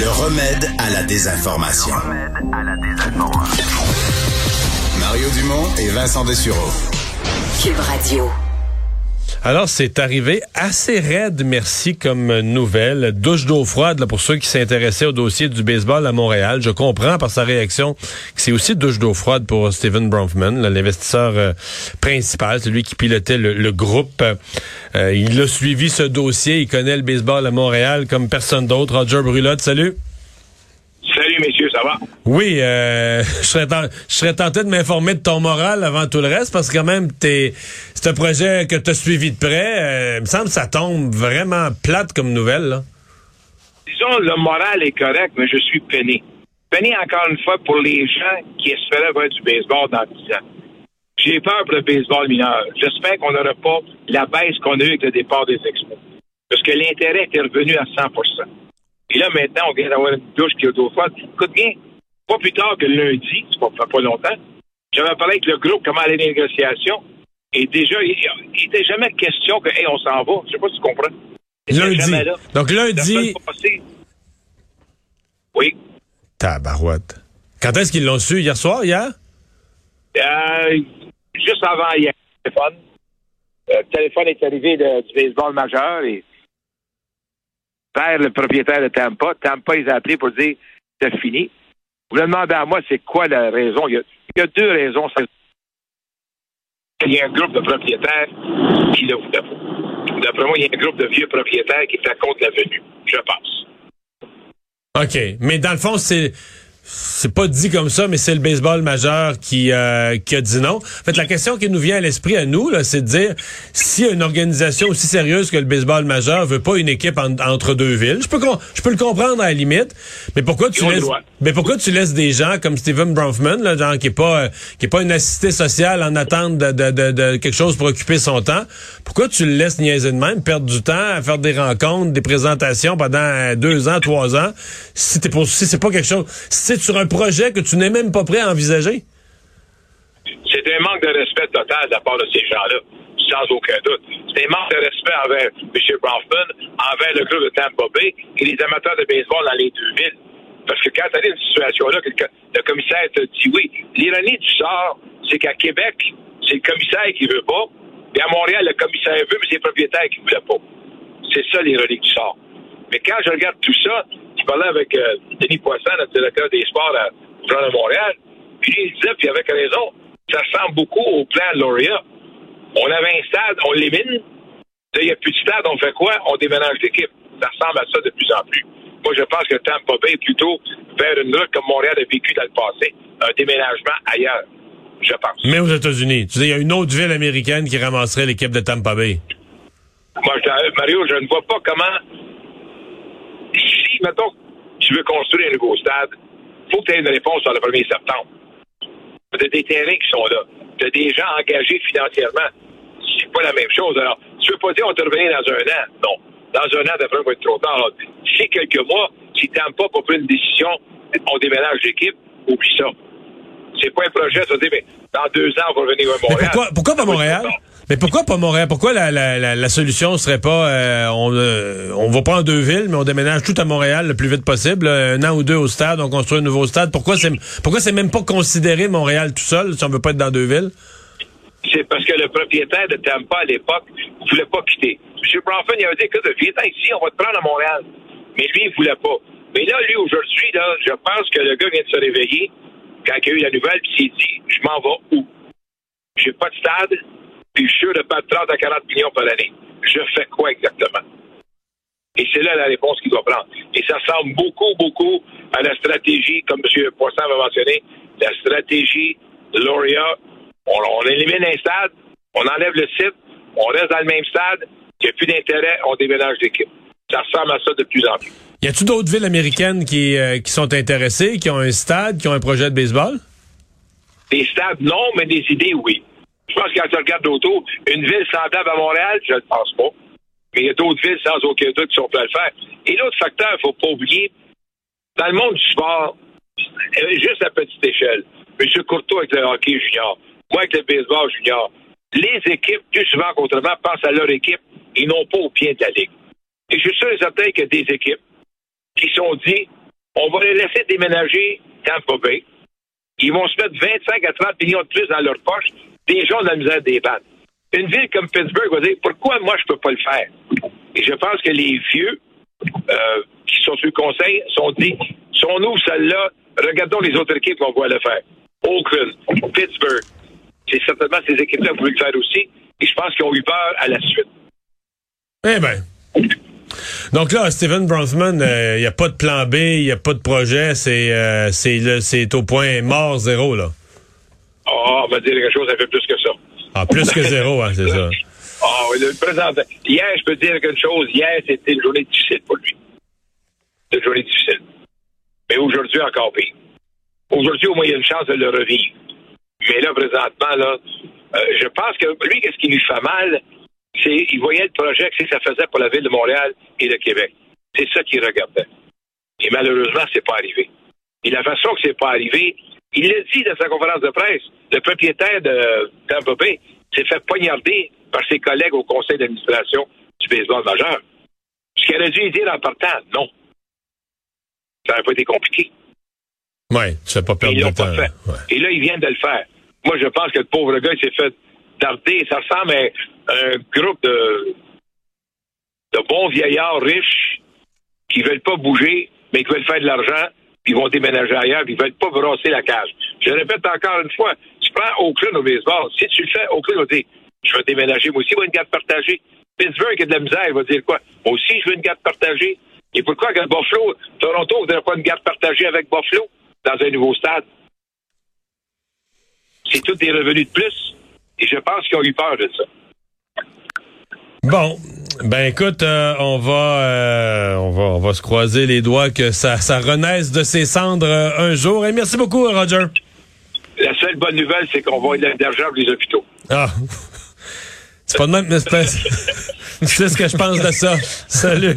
Le remède à la désinformation. Mario Dumont et Vincent Dessureau. Cube Radio. Alors, c'est arrivé assez raide, merci, comme nouvelle. Douche d'eau froide là, pour ceux qui s'intéressaient au dossier du baseball à Montréal. Je comprends par sa réaction que c'est aussi douche d'eau froide pour Stephen Bronfman, l'investisseur euh, principal, celui qui pilotait le, groupe. Euh, il a suivi ce dossier, il connaît le baseball à Montréal comme personne d'autre. Roger Brulotte, salut. Ça va? Oui, euh, je, serais je serais tenté de m'informer de ton moral avant tout le reste, parce que quand même, t'es, c'est un projet que tu as suivi de près. Euh, il me semble que ça tombe vraiment plate comme nouvelle. Là. Disons, le moral est correct, mais je suis peiné. Peiné encore une fois pour les gens qui espéraient voir du baseball dans 10 ans. J'ai peur pour le baseball mineur. J'espère qu'on n'aura pas la baisse qu'on a eue avec le départ des expos. Parce que l'intérêt est revenu à 100 et là, maintenant, on vient d'avoir une douche qui est autrefois. Écoute bien, pas plus tard que lundi, ça fait pas longtemps, j'avais parlé avec le groupe comment aller les négociations. Et déjà, il n'était jamais question que, hey, on s'en va. Je sais pas si tu comprends. Lundi. Donc lundi. Oui. Tabarouette. Quand est-ce qu'ils l'ont su? Hier soir, hier? Euh, juste avant hier. Téléphone. Le téléphone est arrivé du baseball majeur et le propriétaire de Tampa. Tampa, ils ont appelé pour dire c'est fini. Vous me demandez à moi, c'est quoi la raison? Il y a, deux raisons. Il y a un groupe de propriétaires qui le voulaient pas. D'après moi, il y a un groupe de vieux propriétaires qui étaient contre la venue, je pense. OK. Mais dans le fond, c'est c'est pas dit comme ça, mais c'est le baseball majeur qui, euh, qui a dit non. En fait, la question qui nous vient à l'esprit à nous, c'est de dire si une organisation aussi sérieuse que le baseball majeur veut pas une équipe entre deux villes, je peux je peux le comprendre à la limite, mais pourquoi tu laisses mais pourquoi tu laisses des gens comme Steven Bronfman, là, genre qui est pas euh, qui est pas une assistée sociale en attente de, de, de, quelque chose pour occuper son temps, pourquoi tu le laisses niaiser de même, perdre du temps à faire des rencontres, des présentations pendant deux ans, trois ans, si t'es pour si c'est pas quelque chose, si sur un projet que tu n'es même pas prêt à envisager? C'est un manque de respect total de la part de ces gens-là, sans aucun doute. C'est un manque de respect envers M. Bronfman, envers le groupe de Tampa Bay et les amateurs de baseball dans les deux villes. Parce que quand tu as une situation-là, le commissaire te dit oui, l'ironie du sort, c'est qu'à Québec, c'est le commissaire qui veut pas, et à Montréal, le commissaire veut, mais c'est le propriétaire qui ne voulait pas. C'est ça l'ironie du sort. Mais quand je regarde tout ça, je parlais avec euh, Denis Poisson, le directeur des sports à Jean de Montréal, puis il disait, puis avec raison, ça ressemble beaucoup au plan de Lauria. On avait un stade, on l'élimine. Il n'y a plus de stade, on fait quoi? On déménage l'équipe. Ça ressemble à ça de plus en plus. Moi, je pense que Tampa Bay est plutôt vers une route comme Montréal a vécu dans le passé, un déménagement ailleurs. Je pense. Mais aux États-Unis, tu sais, il y a une autre ville américaine qui ramasserait l'équipe de Tampa Bay. Moi, Mario, je ne vois pas comment si, mettons, tu veux construire un nouveau stade, il faut que tu aies une réponse sur le 1er septembre. Tu as des terrains qui sont là. Tu as des gens engagés financièrement. C'est pas la même chose. Alors, tu veux pas dire on te revenir dans un an. Non. Dans un an, d'après, va être trop tard. Si quelques mois, si tu pas pour prendre une décision, on déménage l'équipe, oublie ça. C'est pas un projet, ça dire, mais dans deux ans, on va revenir à Montréal. pourquoi, pourquoi pas Montréal? Mais pourquoi pas Montréal? Pourquoi la, la, la, solution serait pas euh, on, euh, on va pas en deux villes, mais on déménage tout à Montréal le plus vite possible, un an ou deux au stade, on construit un nouveau stade. Pourquoi c'est pourquoi c'est même pas considéré Montréal tout seul si on veut pas être dans deux villes? C'est parce que le propriétaire de Tampa à l'époque voulait pas quitter. M. Bronfman, il avait dit écoute, viens ici, on va te prendre à Montréal. Mais lui, il voulait pas. Mais là, lui, aujourd'hui, là, je pense que le gars vient de se réveiller quand il a eu la nouvelle, puis s'est dit Je m'en vais où? J'ai pas de stade, puis je suis sûr de pas 30 à 40 millions par année. Je fais quoi exactement? Et c'est là la réponse qu'il doit prendre. Et ça ressemble beaucoup, beaucoup à la stratégie, comme M. Poisson va mentionné, la stratégie de Lauria. On, élimine un stade, on enlève le site, on reste dans le même stade, il n'y a plus d'intérêt, on déménage l'équipe. Ça ressemble à ça de plus en plus. Y a-t-il d'autres villes américaines qui, euh, qui sont intéressées, qui ont un stade, qui ont un projet de baseball? Des stades, non, mais des idées, oui. Je pense que quand tu regardes autour, une ville semblable à Montréal, je ne pense pas. Mais il y a d'autres villes sans aucun doute qui sont prêtes à le faire. Et l'autre facteur, il ne faut pas oublier, dans le monde du sport, euh, juste à petite échelle, M. Courtois avec le hockey junior, moi avec le baseball junior, les équipes, plus souvent qu'autrement, pensent à leur équipe et non pas au pied de la ligue. Et je suis sûr et certain qu'il y a des équipes qui sont dit on va les laisser déménager Tampa Bay. Ils vont se mettre 25 à 30 millions de plus dans leur poche. Des gens de la misère des bandes. Une ville comme Pittsburgh va dire pourquoi moi je peux pas le faire? Et je pense que les vieux euh, qui sont sur le conseil sont dit si on celle-là, regardons les autres équipes qu'on va le faire. Oakland, Pittsburgh. C'est certainement ces équipes-là qui voulu le faire aussi. Et je pense qu'ils ont eu peur à la suite. Eh ben. Donc là, Steven Bronfman, il euh, n'y a pas de plan B, il n'y a pas de projet, c'est euh, c'est au point mort zéro, là. Ah, on va dire quelque chose un peu plus que ça. Ah, plus que zéro, hein, c'est ça. Ah, oui, le présent. Hier, je peux dire quelque chose. Hier, c'était une journée difficile pour lui. C'était une journée difficile. Mais aujourd'hui, encore pire. Aujourd'hui, au moins, il y a une chance de le revivre. Mais là, présentement, là, euh, je pense que lui, qu'est-ce qui lui fait mal, c'est il voyait le projet que ça faisait pour la ville de Montréal et de Québec. C'est ça qu'il regardait. Et malheureusement, c'est pas arrivé. Et la façon que c'est pas arrivé, il l'a dit dans sa conférence de presse, le propriétaire de Tampa Bay s'est fait poignarder par ses collègues au conseil d'administration du baseball majeur. Ce qu'il aurait dû dire en partant, non. Ça n'aurait pas été compliqué. Oui, ça pas perdre de temps. Fait. Et là, il vient de le faire. Moi, je pense que le pauvre gars, il s'est fait darder. Ça ressemble à un groupe de, de bons vieillards riches qui veulent pas bouger, mais qui veulent faire de l'argent, ils vont déménager ailleurs, puis ils veulent pas brosser la cage. Je répète encore une fois, tu prends Oakland au baseball. Si tu le fais, Oakland va dire, je vais déménager, moi aussi, je veux une carte partagée. Pittsburgh a de la misère, il va dire quoi? Moi aussi, je veux une carte partagée. Et pourquoi que Buffalo, Toronto ne voudrait pas une garde partagée avec Buffalo dans un nouveau stade? C'est tout des revenus de plus. Et je pense qu'ils ont eu peur de ça. Bon, ben écoute, euh, on va, euh, on va, on va se croiser les doigts que ça, ça renaisse de ses cendres euh, un jour. Et merci beaucoup, Roger. La seule bonne nouvelle, c'est qu'on va de l'argent pour les hôpitaux. Ah. C'est pas de même, mais c'est ce que je pense de ça? Salut.